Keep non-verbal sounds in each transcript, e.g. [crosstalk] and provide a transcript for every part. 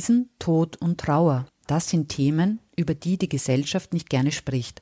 Krisen, Tod und Trauer, das sind Themen, über die die Gesellschaft nicht gerne spricht,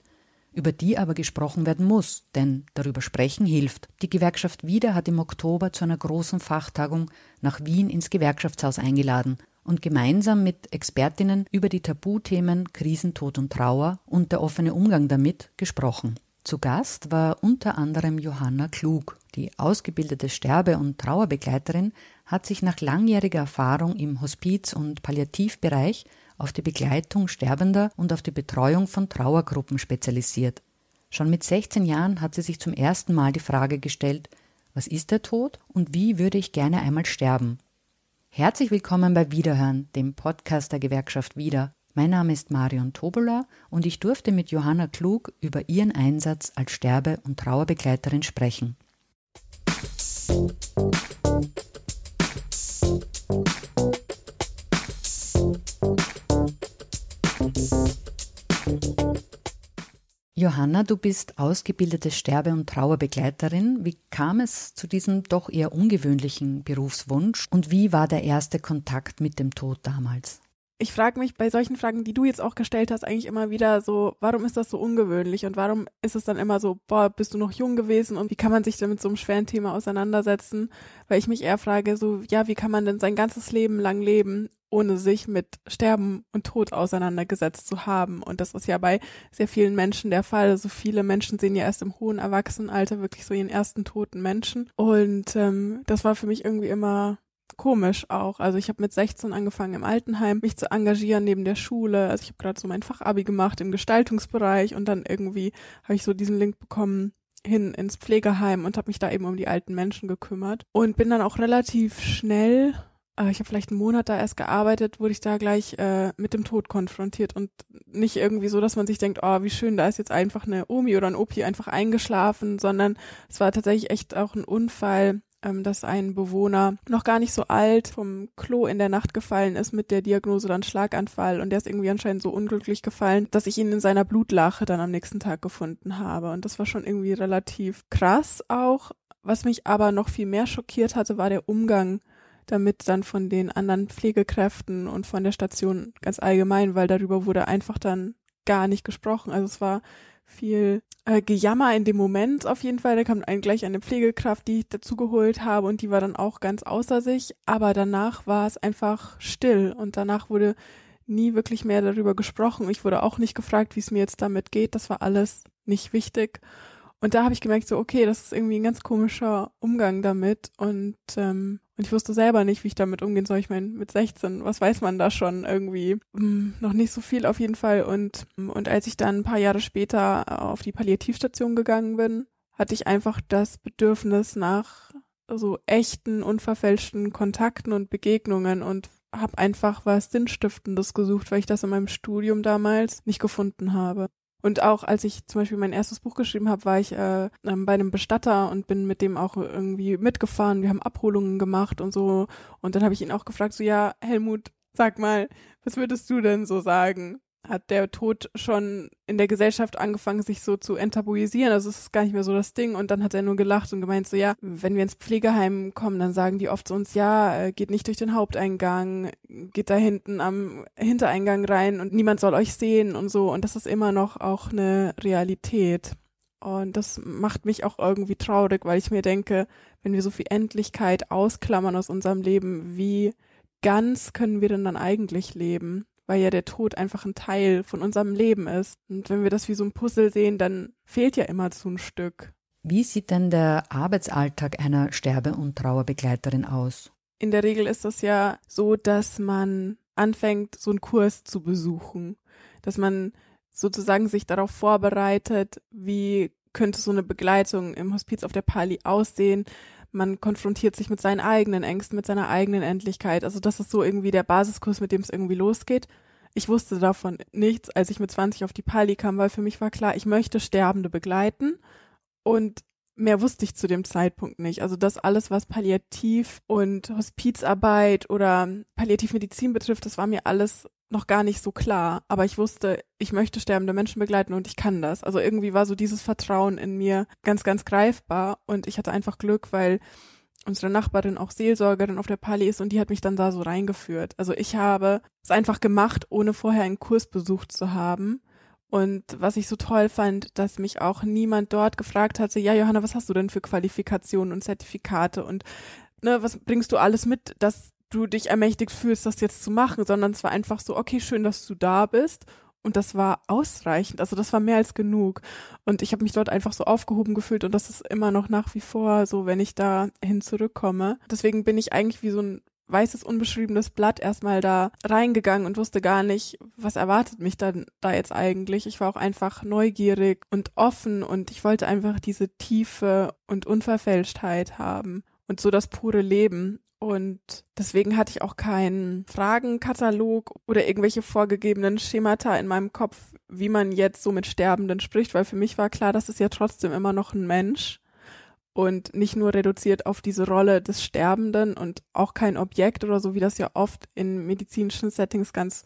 über die aber gesprochen werden muss, denn darüber sprechen hilft. Die Gewerkschaft Wieder hat im Oktober zu einer großen Fachtagung nach Wien ins Gewerkschaftshaus eingeladen und gemeinsam mit Expertinnen über die Tabuthemen Krisen, Tod und Trauer und der offene Umgang damit gesprochen. Zu Gast war unter anderem Johanna Klug. Die ausgebildete Sterbe- und Trauerbegleiterin hat sich nach langjähriger Erfahrung im Hospiz- und Palliativbereich auf die Begleitung Sterbender und auf die Betreuung von Trauergruppen spezialisiert. Schon mit 16 Jahren hat sie sich zum ersten Mal die Frage gestellt, was ist der Tod und wie würde ich gerne einmal sterben? Herzlich willkommen bei Wiederhören, dem Podcast der Gewerkschaft Wieder. Mein Name ist Marion Tobola und ich durfte mit Johanna Klug über ihren Einsatz als Sterbe- und Trauerbegleiterin sprechen. Johanna, du bist ausgebildete Sterbe- und Trauerbegleiterin. Wie kam es zu diesem doch eher ungewöhnlichen Berufswunsch und wie war der erste Kontakt mit dem Tod damals? ich frage mich bei solchen Fragen, die du jetzt auch gestellt hast, eigentlich immer wieder so, warum ist das so ungewöhnlich und warum ist es dann immer so, boah, bist du noch jung gewesen und wie kann man sich denn mit so einem schweren Thema auseinandersetzen? Weil ich mich eher frage, so, ja, wie kann man denn sein ganzes Leben lang leben, ohne sich mit Sterben und Tod auseinandergesetzt zu haben? Und das ist ja bei sehr vielen Menschen der Fall. So also viele Menschen sehen ja erst im hohen Erwachsenenalter wirklich so ihren ersten toten Menschen. Und ähm, das war für mich irgendwie immer komisch auch. Also ich habe mit 16 angefangen im Altenheim mich zu engagieren neben der Schule. Also ich habe gerade so mein Fachabi gemacht im Gestaltungsbereich und dann irgendwie habe ich so diesen Link bekommen hin ins Pflegeheim und habe mich da eben um die alten Menschen gekümmert und bin dann auch relativ schnell ich habe vielleicht einen Monat da erst gearbeitet, wurde ich da gleich äh, mit dem Tod konfrontiert und nicht irgendwie so, dass man sich denkt, oh, wie schön, da ist jetzt einfach eine Omi oder ein Opi einfach eingeschlafen, sondern es war tatsächlich echt auch ein Unfall, ähm, dass ein Bewohner noch gar nicht so alt vom Klo in der Nacht gefallen ist mit der Diagnose dann Schlaganfall und der ist irgendwie anscheinend so unglücklich gefallen, dass ich ihn in seiner Blutlache dann am nächsten Tag gefunden habe und das war schon irgendwie relativ krass auch. Was mich aber noch viel mehr schockiert hatte, war der Umgang damit dann von den anderen Pflegekräften und von der Station ganz allgemein, weil darüber wurde einfach dann gar nicht gesprochen. Also es war viel äh, Gejammer in dem Moment auf jeden Fall. Da kam ein, gleich eine Pflegekraft, die ich dazu geholt habe und die war dann auch ganz außer sich. Aber danach war es einfach still und danach wurde nie wirklich mehr darüber gesprochen. Ich wurde auch nicht gefragt, wie es mir jetzt damit geht. Das war alles nicht wichtig. Und da habe ich gemerkt, so, okay, das ist irgendwie ein ganz komischer Umgang damit. Und, ähm, und ich wusste selber nicht, wie ich damit umgehen soll. Ich meine, mit 16, was weiß man da schon irgendwie? Hm, noch nicht so viel auf jeden Fall. Und, und als ich dann ein paar Jahre später auf die Palliativstation gegangen bin, hatte ich einfach das Bedürfnis nach so echten, unverfälschten Kontakten und Begegnungen und habe einfach was Sinnstiftendes gesucht, weil ich das in meinem Studium damals nicht gefunden habe. Und auch als ich zum Beispiel mein erstes Buch geschrieben habe, war ich äh, ähm, bei einem Bestatter und bin mit dem auch irgendwie mitgefahren. Wir haben Abholungen gemacht und so. Und dann habe ich ihn auch gefragt, so ja, Helmut, sag mal, was würdest du denn so sagen? Hat der Tod schon in der Gesellschaft angefangen, sich so zu enttabuisieren. Also es ist gar nicht mehr so das Ding. Und dann hat er nur gelacht und gemeint so, ja, wenn wir ins Pflegeheim kommen, dann sagen die oft zu uns, ja, äh, geht nicht durch den Haupteingang, geht da hinten am Hintereingang rein und niemand soll euch sehen und so. Und das ist immer noch auch eine Realität. Und das macht mich auch irgendwie traurig, weil ich mir denke, wenn wir so viel Endlichkeit ausklammern aus unserem Leben, wie ganz können wir denn dann eigentlich leben? Weil ja der Tod einfach ein Teil von unserem Leben ist. Und wenn wir das wie so ein Puzzle sehen, dann fehlt ja immer so ein Stück. Wie sieht denn der Arbeitsalltag einer Sterbe- und Trauerbegleiterin aus? In der Regel ist das ja so, dass man anfängt, so einen Kurs zu besuchen, dass man sozusagen sich darauf vorbereitet, wie könnte so eine Begleitung im Hospiz auf der Pali aussehen, man konfrontiert sich mit seinen eigenen Ängsten, mit seiner eigenen Endlichkeit. Also das ist so irgendwie der Basiskurs, mit dem es irgendwie losgeht. Ich wusste davon nichts, als ich mit 20 auf die Pali kam, weil für mich war klar, ich möchte Sterbende begleiten und mehr wusste ich zu dem Zeitpunkt nicht. Also das alles, was Palliativ und Hospizarbeit oder Palliativmedizin betrifft, das war mir alles noch gar nicht so klar, aber ich wusste, ich möchte sterbende Menschen begleiten und ich kann das. Also irgendwie war so dieses Vertrauen in mir ganz, ganz greifbar und ich hatte einfach Glück, weil unsere Nachbarin auch Seelsorgerin auf der Pali ist und die hat mich dann da so reingeführt. Also ich habe es einfach gemacht, ohne vorher einen Kurs besucht zu haben. Und was ich so toll fand, dass mich auch niemand dort gefragt hatte, ja, Johanna, was hast du denn für Qualifikationen und Zertifikate und ne, was bringst du alles mit, dass du dich ermächtigt fühlst, das jetzt zu machen, sondern es war einfach so, okay, schön, dass du da bist und das war ausreichend. Also das war mehr als genug. Und ich habe mich dort einfach so aufgehoben gefühlt und das ist immer noch nach wie vor so, wenn ich da hin zurückkomme. Deswegen bin ich eigentlich wie so ein weißes, unbeschriebenes Blatt erstmal da reingegangen und wusste gar nicht, was erwartet mich dann da jetzt eigentlich. Ich war auch einfach neugierig und offen und ich wollte einfach diese Tiefe und Unverfälschtheit haben und so das pure Leben. Und deswegen hatte ich auch keinen Fragenkatalog oder irgendwelche vorgegebenen Schemata in meinem Kopf, wie man jetzt so mit Sterbenden spricht, weil für mich war klar, das ist ja trotzdem immer noch ein Mensch und nicht nur reduziert auf diese Rolle des Sterbenden und auch kein Objekt oder so, wie das ja oft in medizinischen Settings ganz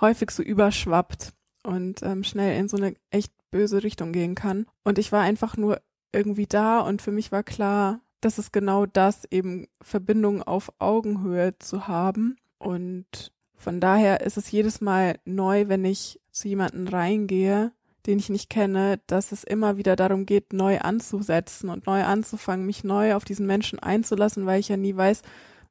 häufig so überschwappt und ähm, schnell in so eine echt böse Richtung gehen kann. Und ich war einfach nur irgendwie da und für mich war klar, das ist genau das, eben Verbindung auf Augenhöhe zu haben. Und von daher ist es jedes Mal neu, wenn ich zu jemanden reingehe, den ich nicht kenne, dass es immer wieder darum geht, neu anzusetzen und neu anzufangen, mich neu auf diesen Menschen einzulassen, weil ich ja nie weiß,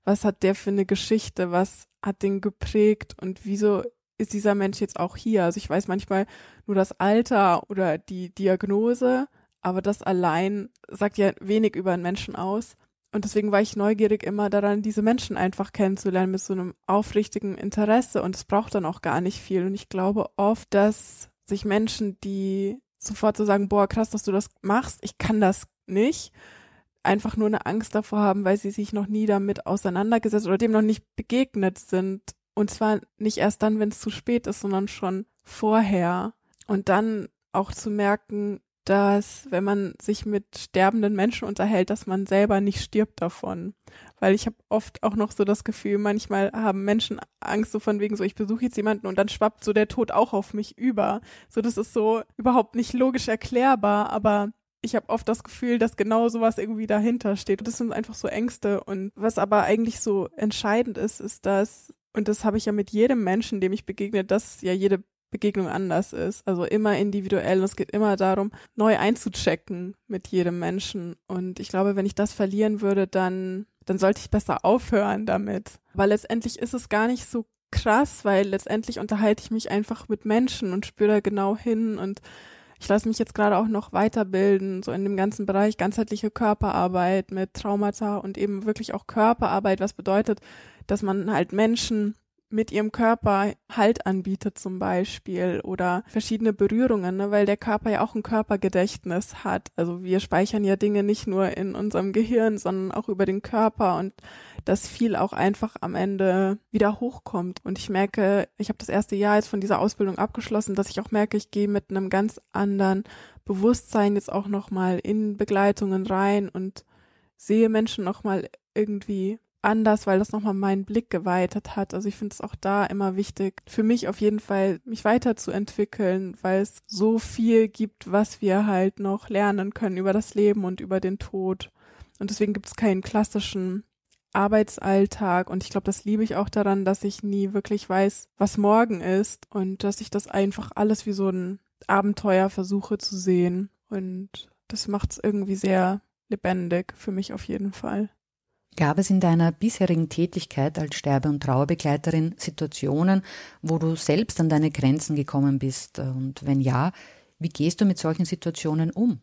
was hat der für eine Geschichte, was hat den geprägt und wieso ist dieser Mensch jetzt auch hier. Also ich weiß manchmal nur das Alter oder die Diagnose, aber das allein sagt ja wenig über einen Menschen aus. Und deswegen war ich neugierig immer daran, diese Menschen einfach kennenzulernen mit so einem aufrichtigen Interesse. Und es braucht dann auch gar nicht viel. Und ich glaube oft, dass sich Menschen, die sofort so sagen, boah, krass, dass du das machst, ich kann das nicht, einfach nur eine Angst davor haben, weil sie sich noch nie damit auseinandergesetzt oder dem noch nicht begegnet sind. Und zwar nicht erst dann, wenn es zu spät ist, sondern schon vorher. Und dann auch zu merken, dass wenn man sich mit sterbenden Menschen unterhält, dass man selber nicht stirbt davon. Weil ich habe oft auch noch so das Gefühl, manchmal haben Menschen Angst so von wegen so, ich besuche jetzt jemanden und dann schwappt so der Tod auch auf mich über. So, das ist so überhaupt nicht logisch erklärbar, aber ich habe oft das Gefühl, dass genau sowas irgendwie dahinter steht. Das sind einfach so Ängste. Und was aber eigentlich so entscheidend ist, ist, dass, und das habe ich ja mit jedem Menschen, dem ich begegne, dass ja jede Begegnung anders ist. Also immer individuell. Und es geht immer darum, neu einzuchecken mit jedem Menschen. Und ich glaube, wenn ich das verlieren würde, dann, dann sollte ich besser aufhören damit. Weil letztendlich ist es gar nicht so krass, weil letztendlich unterhalte ich mich einfach mit Menschen und spüre da genau hin und ich lasse mich jetzt gerade auch noch weiterbilden, so in dem ganzen Bereich ganzheitliche Körperarbeit mit Traumata und eben wirklich auch Körperarbeit, was bedeutet, dass man halt Menschen mit ihrem Körper Halt anbietet zum Beispiel oder verschiedene Berührungen, ne, weil der Körper ja auch ein Körpergedächtnis hat. Also wir speichern ja Dinge nicht nur in unserem Gehirn, sondern auch über den Körper und dass viel auch einfach am Ende wieder hochkommt. Und ich merke, ich habe das erste Jahr jetzt von dieser Ausbildung abgeschlossen, dass ich auch merke, ich gehe mit einem ganz anderen Bewusstsein jetzt auch nochmal in Begleitungen rein und sehe Menschen nochmal irgendwie anders, weil das nochmal meinen Blick geweitet hat. Also ich finde es auch da immer wichtig, für mich auf jeden Fall, mich weiterzuentwickeln, weil es so viel gibt, was wir halt noch lernen können über das Leben und über den Tod. Und deswegen gibt es keinen klassischen Arbeitsalltag und ich glaube, das liebe ich auch daran, dass ich nie wirklich weiß, was morgen ist und dass ich das einfach alles wie so ein Abenteuer versuche zu sehen und das macht es irgendwie sehr lebendig für mich auf jeden Fall. Gab es in deiner bisherigen Tätigkeit als Sterbe- und Trauerbegleiterin Situationen, wo du selbst an deine Grenzen gekommen bist? Und wenn ja, wie gehst du mit solchen Situationen um?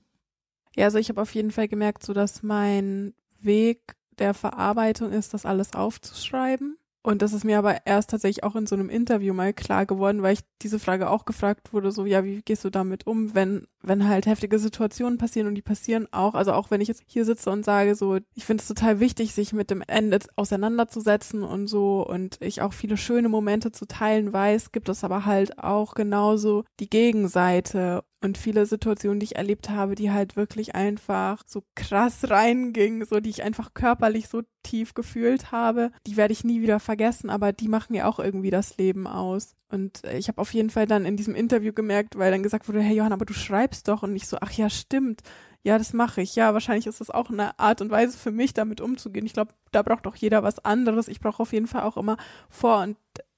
Ja, also ich habe auf jeden Fall gemerkt, so dass mein Weg der Verarbeitung ist, das alles aufzuschreiben und das ist mir aber erst tatsächlich auch in so einem Interview mal klar geworden, weil ich diese Frage auch gefragt wurde, so, ja, wie gehst du damit um, wenn, wenn halt heftige Situationen passieren und die passieren auch, also auch wenn ich jetzt hier sitze und sage, so, ich finde es total wichtig, sich mit dem Ende auseinanderzusetzen und so und ich auch viele schöne Momente zu teilen weiß, gibt es aber halt auch genauso die Gegenseite und viele Situationen, die ich erlebt habe, die halt wirklich einfach so krass reingingen, so die ich einfach körperlich so tief gefühlt habe, die werde ich nie wieder vergessen, aber die machen ja auch irgendwie das Leben aus. Und ich habe auf jeden Fall dann in diesem Interview gemerkt, weil dann gesagt wurde, hey Johann, aber du schreibst doch und ich so, ach ja, stimmt. Ja, das mache ich. Ja, wahrscheinlich ist das auch eine Art und Weise für mich, damit umzugehen. Ich glaube, da braucht auch jeder was anderes. Ich brauche auf jeden Fall auch immer vor und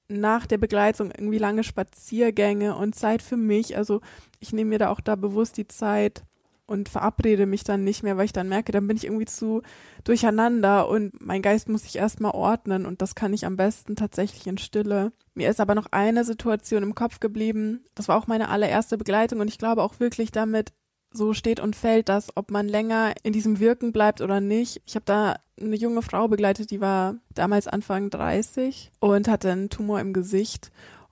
nach der Begleitung irgendwie lange Spaziergänge und Zeit für mich. Also ich nehme mir da auch da bewusst die Zeit und verabrede mich dann nicht mehr, weil ich dann merke, dann bin ich irgendwie zu durcheinander und mein Geist muss sich erstmal ordnen und das kann ich am besten tatsächlich in Stille. Mir ist aber noch eine Situation im Kopf geblieben. Das war auch meine allererste Begleitung und ich glaube auch wirklich damit so steht und fällt das, ob man länger in diesem Wirken bleibt oder nicht. Ich habe da eine junge Frau begleitet, die war damals Anfang 30 und hatte einen Tumor im Gesicht.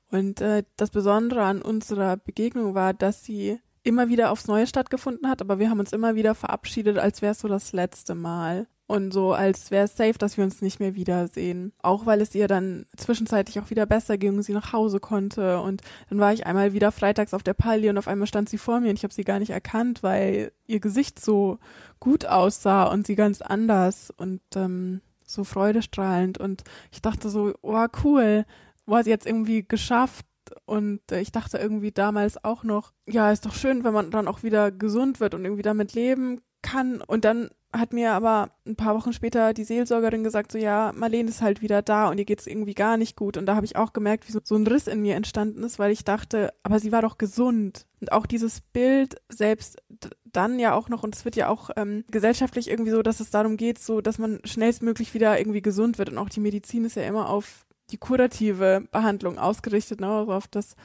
Und äh, das Besondere an unserer Begegnung war, dass sie immer wieder aufs Neue stattgefunden hat, aber wir haben uns immer wieder verabschiedet, als wäre es so das letzte Mal und so, als wäre es safe, dass wir uns nicht mehr wiedersehen. Auch weil es ihr dann zwischenzeitlich auch wieder besser ging und sie nach Hause konnte. Und dann war ich einmal wieder freitags auf der Palli und auf einmal stand sie vor mir und ich habe sie gar nicht erkannt, weil ihr Gesicht so gut aussah und sie ganz anders und ähm, so freudestrahlend. Und ich dachte so, oh cool, war sie jetzt irgendwie geschafft. Und äh, ich dachte irgendwie damals auch noch, ja, ist doch schön, wenn man dann auch wieder gesund wird und irgendwie damit leben kann. Und dann hat mir aber ein paar Wochen später die Seelsorgerin gesagt, so ja, Marlene ist halt wieder da und ihr geht's irgendwie gar nicht gut. Und da habe ich auch gemerkt, wie so, so ein Riss in mir entstanden ist, weil ich dachte, aber sie war doch gesund. Und auch dieses Bild selbst dann ja auch noch, und es wird ja auch ähm, gesellschaftlich irgendwie so, dass es darum geht, so dass man schnellstmöglich wieder irgendwie gesund wird. Und auch die Medizin ist ja immer auf die kurative Behandlung ausgerichtet, ne, also auf das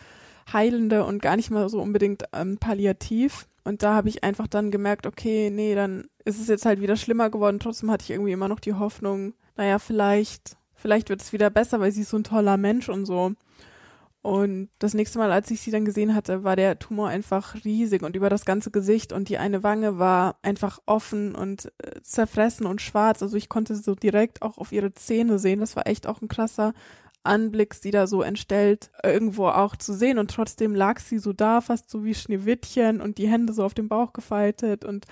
Heilende und gar nicht mal so unbedingt ähm, palliativ. Und da habe ich einfach dann gemerkt, okay, nee, dann ist es jetzt halt wieder schlimmer geworden. Trotzdem hatte ich irgendwie immer noch die Hoffnung, naja, vielleicht, vielleicht wird es wieder besser, weil sie ist so ein toller Mensch und so. Und das nächste Mal, als ich sie dann gesehen hatte, war der Tumor einfach riesig und über das ganze Gesicht und die eine Wange war einfach offen und äh, zerfressen und schwarz. Also ich konnte so direkt auch auf ihre Zähne sehen. Das war echt auch ein krasser Anblick, sie da so entstellt irgendwo auch zu sehen und trotzdem lag sie so da, fast so wie Schneewittchen und die Hände so auf dem Bauch gefaltet und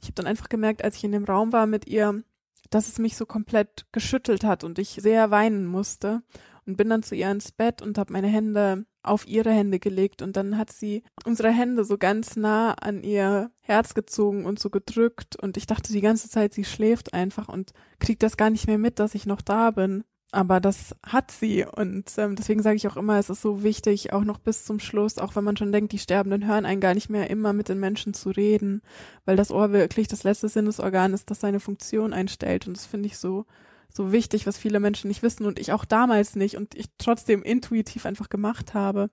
ich habe dann einfach gemerkt, als ich in dem Raum war mit ihr, dass es mich so komplett geschüttelt hat und ich sehr weinen musste und bin dann zu ihr ins Bett und habe meine Hände auf ihre Hände gelegt und dann hat sie unsere Hände so ganz nah an ihr Herz gezogen und so gedrückt und ich dachte die ganze Zeit, sie schläft einfach und kriegt das gar nicht mehr mit, dass ich noch da bin aber das hat sie und ähm, deswegen sage ich auch immer, es ist so wichtig, auch noch bis zum Schluss, auch wenn man schon denkt, die Sterbenden hören einen gar nicht mehr, immer mit den Menschen zu reden, weil das Ohr wirklich das letzte Sinnesorgan ist, das seine Funktion einstellt und das finde ich so so wichtig, was viele Menschen nicht wissen und ich auch damals nicht und ich trotzdem intuitiv einfach gemacht habe.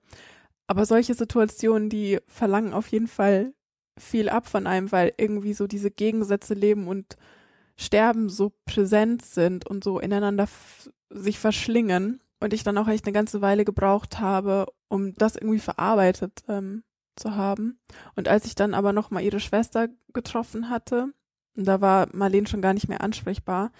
Aber solche Situationen, die verlangen auf jeden Fall viel ab von einem, weil irgendwie so diese Gegensätze leben und Sterben so präsent sind und so ineinander sich verschlingen und ich dann auch echt eine ganze Weile gebraucht habe, um das irgendwie verarbeitet ähm, zu haben. Und als ich dann aber noch mal ihre Schwester getroffen hatte, und da war Marlene schon gar nicht mehr ansprechbar,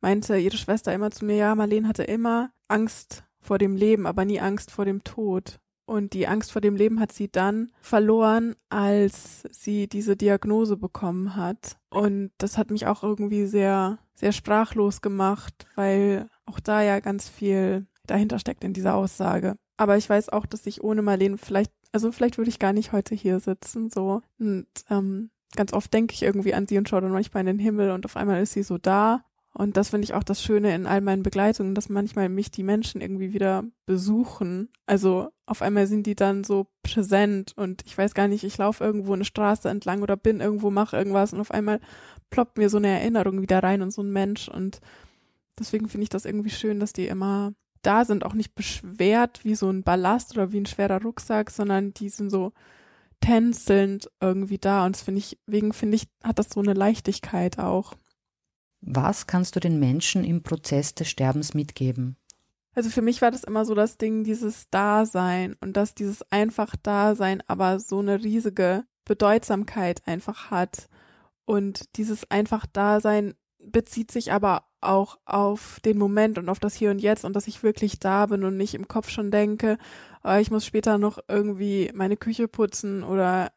meinte ihre Schwester immer zu mir, ja, Marlene hatte immer Angst vor dem Leben, aber nie Angst vor dem Tod. Und die Angst vor dem Leben hat sie dann verloren, als sie diese Diagnose bekommen hat. Und das hat mich auch irgendwie sehr, sehr sprachlos gemacht, weil auch da ja ganz viel dahinter steckt in dieser Aussage. Aber ich weiß auch, dass ich ohne Marlene vielleicht, also vielleicht würde ich gar nicht heute hier sitzen, so. Und ähm, ganz oft denke ich irgendwie an sie und schaue dann manchmal in den Himmel und auf einmal ist sie so da. Und das finde ich auch das Schöne in all meinen Begleitungen, dass manchmal mich die Menschen irgendwie wieder besuchen. Also auf einmal sind die dann so präsent und ich weiß gar nicht, ich laufe irgendwo eine Straße entlang oder bin irgendwo, mache irgendwas und auf einmal ploppt mir so eine Erinnerung wieder rein und so ein Mensch und Deswegen finde ich das irgendwie schön, dass die immer da sind, auch nicht beschwert wie so ein Ballast oder wie ein schwerer Rucksack, sondern die sind so tänzelnd irgendwie da. Und das finde ich, wegen finde ich, hat das so eine Leichtigkeit auch. Was kannst du den Menschen im Prozess des Sterbens mitgeben? Also für mich war das immer so das Ding, dieses Dasein und dass dieses einfach Dasein aber so eine riesige Bedeutsamkeit einfach hat. Und dieses einfach Dasein bezieht sich aber auch auf den Moment und auf das Hier und Jetzt und dass ich wirklich da bin und nicht im Kopf schon denke, oh, ich muss später noch irgendwie meine Küche putzen oder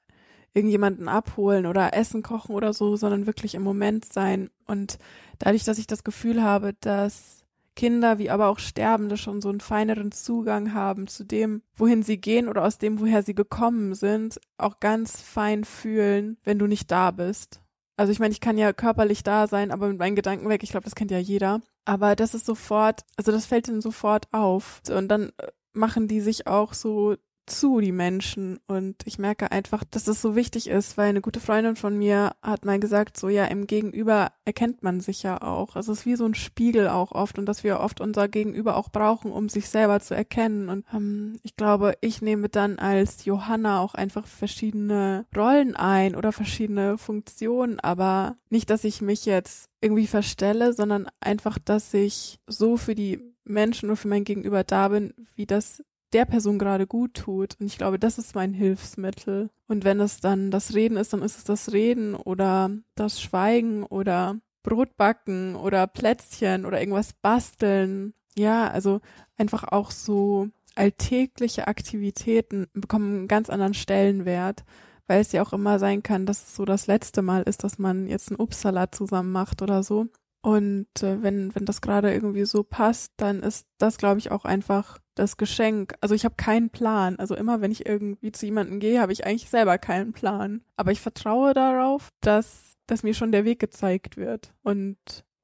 irgendjemanden abholen oder Essen kochen oder so, sondern wirklich im Moment sein. Und dadurch, dass ich das Gefühl habe, dass Kinder wie aber auch Sterbende schon so einen feineren Zugang haben zu dem, wohin sie gehen oder aus dem, woher sie gekommen sind, auch ganz fein fühlen, wenn du nicht da bist. Also ich meine, ich kann ja körperlich da sein, aber mit meinen Gedanken weg, ich glaube, das kennt ja jeder. Aber das ist sofort, also das fällt ihnen sofort auf. Und dann äh, machen die sich auch so zu, die Menschen. Und ich merke einfach, dass das so wichtig ist, weil eine gute Freundin von mir hat mal gesagt, so ja, im Gegenüber erkennt man sich ja auch. Also es ist wie so ein Spiegel auch oft und dass wir oft unser Gegenüber auch brauchen, um sich selber zu erkennen. Und ähm, ich glaube, ich nehme dann als Johanna auch einfach verschiedene Rollen ein oder verschiedene Funktionen, aber nicht, dass ich mich jetzt irgendwie verstelle, sondern einfach, dass ich so für die Menschen oder für mein Gegenüber da bin, wie das der Person gerade gut tut. Und ich glaube, das ist mein Hilfsmittel. Und wenn es dann das Reden ist, dann ist es das Reden oder das Schweigen oder Brotbacken oder Plätzchen oder irgendwas basteln. Ja, also einfach auch so alltägliche Aktivitäten bekommen einen ganz anderen Stellenwert, weil es ja auch immer sein kann, dass es so das letzte Mal ist, dass man jetzt einen Obstsalat zusammen macht oder so. Und äh, wenn, wenn das gerade irgendwie so passt, dann ist das, glaube ich, auch einfach das Geschenk. Also ich habe keinen Plan. Also immer, wenn ich irgendwie zu jemandem gehe, habe ich eigentlich selber keinen Plan. Aber ich vertraue darauf, dass, dass mir schon der Weg gezeigt wird. Und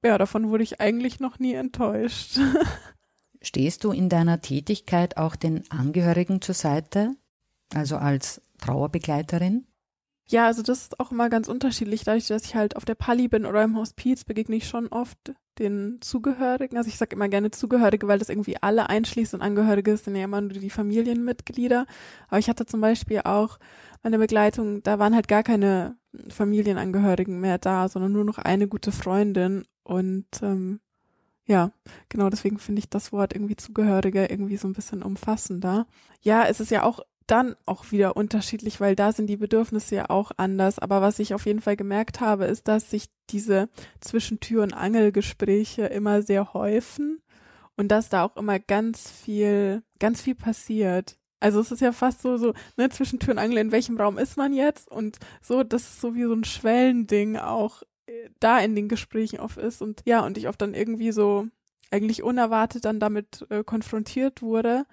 ja, davon wurde ich eigentlich noch nie enttäuscht. [laughs] Stehst du in deiner Tätigkeit auch den Angehörigen zur Seite? Also als Trauerbegleiterin? Ja, also das ist auch immer ganz unterschiedlich. Dadurch, dass ich halt auf der Pali bin oder im Hospiz, begegne ich schon oft den Zugehörigen. Also ich sage immer gerne Zugehörige, weil das irgendwie alle einschließt und Angehörige sind ja immer nur die Familienmitglieder. Aber ich hatte zum Beispiel auch meine Begleitung, da waren halt gar keine Familienangehörigen mehr da, sondern nur noch eine gute Freundin. Und ähm, ja, genau deswegen finde ich das Wort irgendwie Zugehörige irgendwie so ein bisschen umfassender. Ja, es ist ja auch dann auch wieder unterschiedlich, weil da sind die Bedürfnisse ja auch anders. Aber was ich auf jeden Fall gemerkt habe, ist, dass sich diese Zwischentür- und Angelgespräche immer sehr häufen und dass da auch immer ganz viel, ganz viel passiert. Also es ist ja fast so, so, ne, zwischen Tür und Angel, in welchem Raum ist man jetzt? Und so, das ist so wie so ein Schwellending auch äh, da in den Gesprächen oft ist. Und ja, und ich oft dann irgendwie so eigentlich unerwartet dann damit äh, konfrontiert wurde.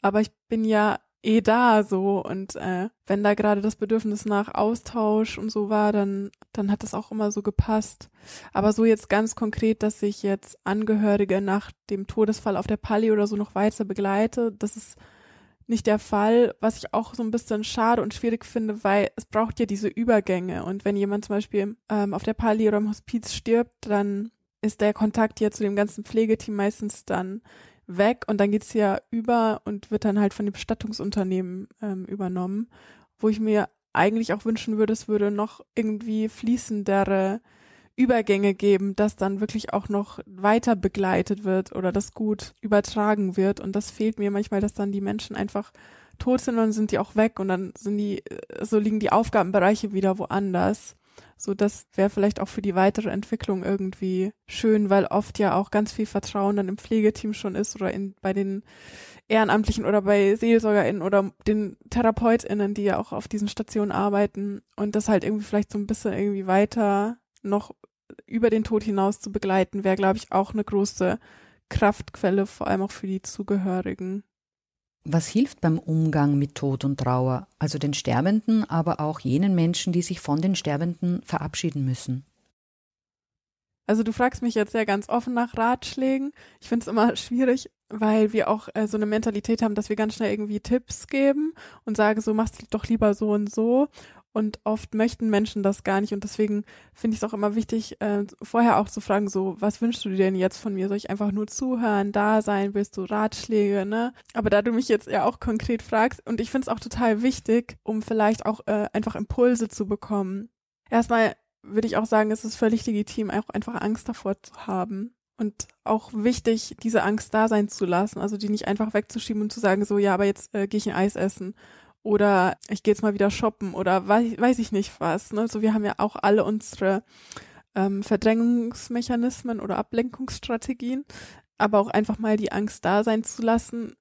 Aber ich bin ja eh da so. Und äh, wenn da gerade das Bedürfnis nach Austausch und so war, dann dann hat das auch immer so gepasst. Aber so jetzt ganz konkret, dass ich jetzt Angehörige nach dem Todesfall auf der Pali oder so noch weiter begleite, das ist nicht der Fall, was ich auch so ein bisschen schade und schwierig finde, weil es braucht ja diese Übergänge. Und wenn jemand zum Beispiel ähm, auf der Pali oder im Hospiz stirbt, dann ist der Kontakt ja zu dem ganzen Pflegeteam meistens dann weg und dann geht's ja über und wird dann halt von dem Bestattungsunternehmen ähm, übernommen, wo ich mir eigentlich auch wünschen würde, es würde noch irgendwie fließendere Übergänge geben, dass dann wirklich auch noch weiter begleitet wird oder das gut übertragen wird. Und das fehlt mir manchmal, dass dann die Menschen einfach tot sind und dann sind die auch weg und dann sind die, äh, so liegen die Aufgabenbereiche wieder woanders. So, das wäre vielleicht auch für die weitere Entwicklung irgendwie schön, weil oft ja auch ganz viel Vertrauen dann im Pflegeteam schon ist oder in, bei den Ehrenamtlichen oder bei SeelsorgerInnen oder den TherapeutInnen, die ja auch auf diesen Stationen arbeiten und das halt irgendwie vielleicht so ein bisschen irgendwie weiter noch über den Tod hinaus zu begleiten, wäre, glaube ich, auch eine große Kraftquelle, vor allem auch für die Zugehörigen. Was hilft beim Umgang mit Tod und Trauer, also den Sterbenden, aber auch jenen Menschen, die sich von den Sterbenden verabschieden müssen? Also du fragst mich jetzt ja ganz offen nach Ratschlägen. Ich finde es immer schwierig, weil wir auch äh, so eine Mentalität haben, dass wir ganz schnell irgendwie Tipps geben und sagen, so machst du doch lieber so und so. Und oft möchten Menschen das gar nicht. Und deswegen finde ich es auch immer wichtig, äh, vorher auch zu fragen, so, was wünschst du dir denn jetzt von mir? Soll ich einfach nur zuhören, da sein? Willst du Ratschläge, ne? Aber da du mich jetzt ja auch konkret fragst, und ich finde es auch total wichtig, um vielleicht auch äh, einfach Impulse zu bekommen. Erstmal würde ich auch sagen, es ist völlig legitim, auch einfach Angst davor zu haben. Und auch wichtig, diese Angst da sein zu lassen, also die nicht einfach wegzuschieben und zu sagen, so, ja, aber jetzt äh, gehe ich ein Eis essen oder ich gehe jetzt mal wieder shoppen oder weiß, weiß ich nicht was. Ne? So, wir haben ja auch alle unsere ähm, Verdrängungsmechanismen oder Ablenkungsstrategien, aber auch einfach mal die Angst da sein zu lassen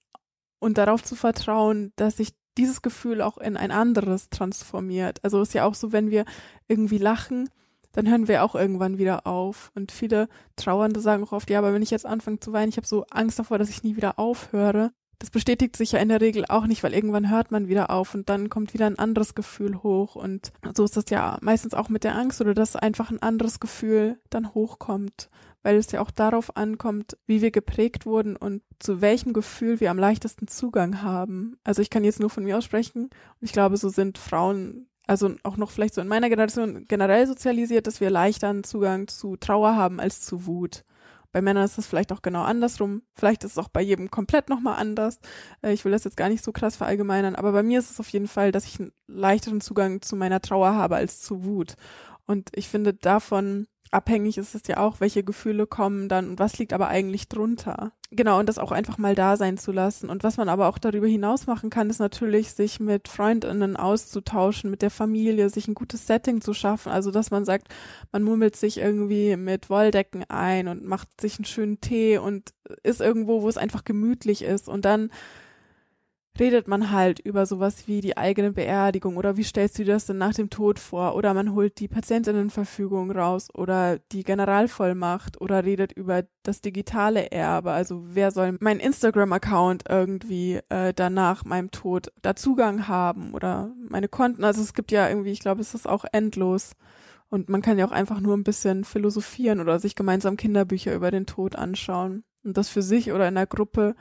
und darauf zu vertrauen, dass sich dieses Gefühl auch in ein anderes transformiert. Also ist ja auch so, wenn wir irgendwie lachen, dann hören wir auch irgendwann wieder auf. Und viele Trauernde sagen auch oft, ja, aber wenn ich jetzt anfange zu weinen, ich habe so Angst davor, dass ich nie wieder aufhöre. Das bestätigt sich ja in der Regel auch nicht, weil irgendwann hört man wieder auf und dann kommt wieder ein anderes Gefühl hoch. Und so ist das ja meistens auch mit der Angst oder dass einfach ein anderes Gefühl dann hochkommt, weil es ja auch darauf ankommt, wie wir geprägt wurden und zu welchem Gefühl wir am leichtesten Zugang haben. Also ich kann jetzt nur von mir aussprechen und ich glaube, so sind Frauen also auch noch vielleicht so in meiner Generation generell sozialisiert, dass wir leichter einen Zugang zu Trauer haben als zu Wut. Bei Männern ist das vielleicht auch genau andersrum. Vielleicht ist es auch bei jedem komplett nochmal anders. Äh, ich will das jetzt gar nicht so krass verallgemeinern, aber bei mir ist es auf jeden Fall, dass ich einen leichteren Zugang zu meiner Trauer habe als zu Wut. Und ich finde, davon abhängig ist es ja auch, welche Gefühle kommen dann und was liegt aber eigentlich drunter. Genau, und das auch einfach mal da sein zu lassen. Und was man aber auch darüber hinaus machen kann, ist natürlich, sich mit Freundinnen auszutauschen, mit der Familie, sich ein gutes Setting zu schaffen. Also, dass man sagt, man murmelt sich irgendwie mit Wolldecken ein und macht sich einen schönen Tee und ist irgendwo, wo es einfach gemütlich ist. Und dann redet man halt über sowas wie die eigene Beerdigung oder wie stellst du dir das denn nach dem Tod vor? Oder man holt die Patientinnenverfügung raus oder die Generalvollmacht oder redet über das digitale Erbe, also wer soll mein Instagram-Account irgendwie äh, danach meinem Tod da Zugang haben oder meine Konten, also es gibt ja irgendwie, ich glaube, es ist auch endlos. Und man kann ja auch einfach nur ein bisschen philosophieren oder sich gemeinsam Kinderbücher über den Tod anschauen. Und das für sich oder in der Gruppe,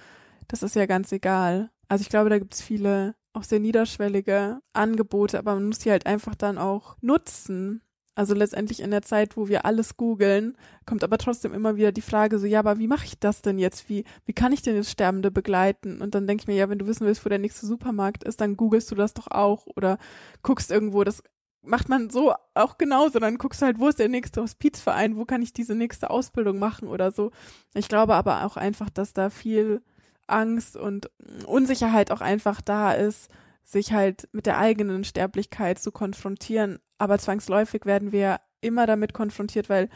das ist ja ganz egal. Also ich glaube, da gibt es viele auch sehr niederschwellige Angebote, aber man muss sie halt einfach dann auch nutzen. Also letztendlich in der Zeit, wo wir alles googeln, kommt aber trotzdem immer wieder die Frage so, ja, aber wie mache ich das denn jetzt? Wie, wie kann ich denn jetzt Sterbende begleiten? Und dann denke ich mir, ja, wenn du wissen willst, wo der nächste Supermarkt ist, dann googelst du das doch auch oder guckst irgendwo, das macht man so auch genauso. Dann guckst du halt, wo ist der nächste Hospizverein, wo kann ich diese nächste Ausbildung machen oder so. Ich glaube aber auch einfach, dass da viel Angst und Unsicherheit auch einfach da ist, sich halt mit der eigenen Sterblichkeit zu konfrontieren. Aber zwangsläufig werden wir immer damit konfrontiert, weil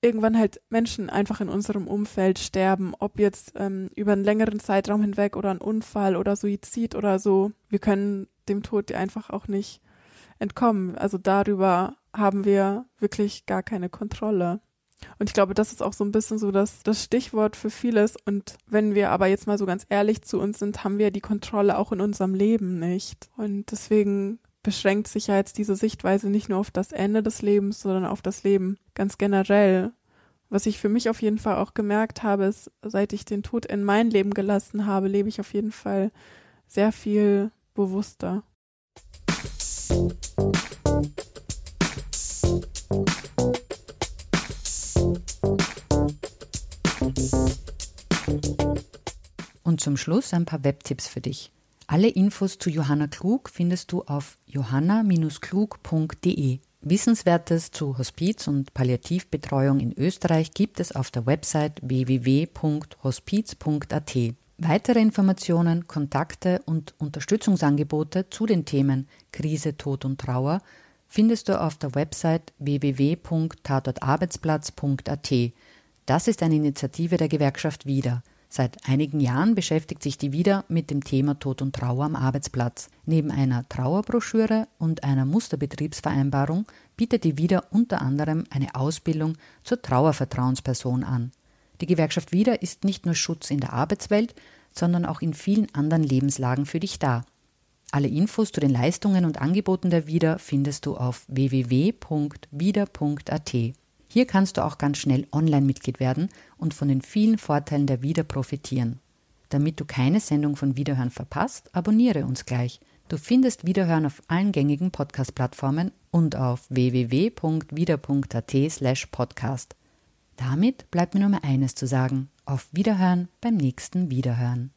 irgendwann halt Menschen einfach in unserem Umfeld sterben, ob jetzt ähm, über einen längeren Zeitraum hinweg oder ein Unfall oder Suizid oder so. Wir können dem Tod einfach auch nicht entkommen. Also darüber haben wir wirklich gar keine Kontrolle. Und ich glaube, das ist auch so ein bisschen so das, das Stichwort für vieles. Und wenn wir aber jetzt mal so ganz ehrlich zu uns sind, haben wir die Kontrolle auch in unserem Leben nicht. Und deswegen beschränkt sich ja jetzt diese Sichtweise nicht nur auf das Ende des Lebens, sondern auf das Leben ganz generell. Was ich für mich auf jeden Fall auch gemerkt habe, ist, seit ich den Tod in mein Leben gelassen habe, lebe ich auf jeden Fall sehr viel bewusster. Und zum Schluss ein paar Webtipps für dich. Alle Infos zu Johanna Klug findest du auf johanna-klug.de. Wissenswertes zu Hospiz- und Palliativbetreuung in Österreich gibt es auf der Website www.hospiz.at. Weitere Informationen, Kontakte und Unterstützungsangebote zu den Themen Krise, Tod und Trauer findest du auf der Website www.tatortarbeitsplatz.at. Das ist eine Initiative der Gewerkschaft Wieder. Seit einigen Jahren beschäftigt sich die wieder mit dem Thema Tod und Trauer am Arbeitsplatz. Neben einer Trauerbroschüre und einer Musterbetriebsvereinbarung bietet die wieder unter anderem eine Ausbildung zur Trauervertrauensperson an. Die Gewerkschaft Wieder ist nicht nur Schutz in der Arbeitswelt, sondern auch in vielen anderen Lebenslagen für dich da. Alle Infos zu den Leistungen und Angeboten der Wieder findest du auf www.wieder.at. Hier kannst du auch ganz schnell Online-Mitglied werden und von den vielen Vorteilen der Wieder profitieren. Damit du keine Sendung von Wiederhören verpasst, abonniere uns gleich. Du findest Wiederhören auf allen gängigen Podcast-Plattformen und auf www.wieder.at/podcast. Damit bleibt mir nur mehr eines zu sagen: Auf Wiederhören beim nächsten Wiederhören.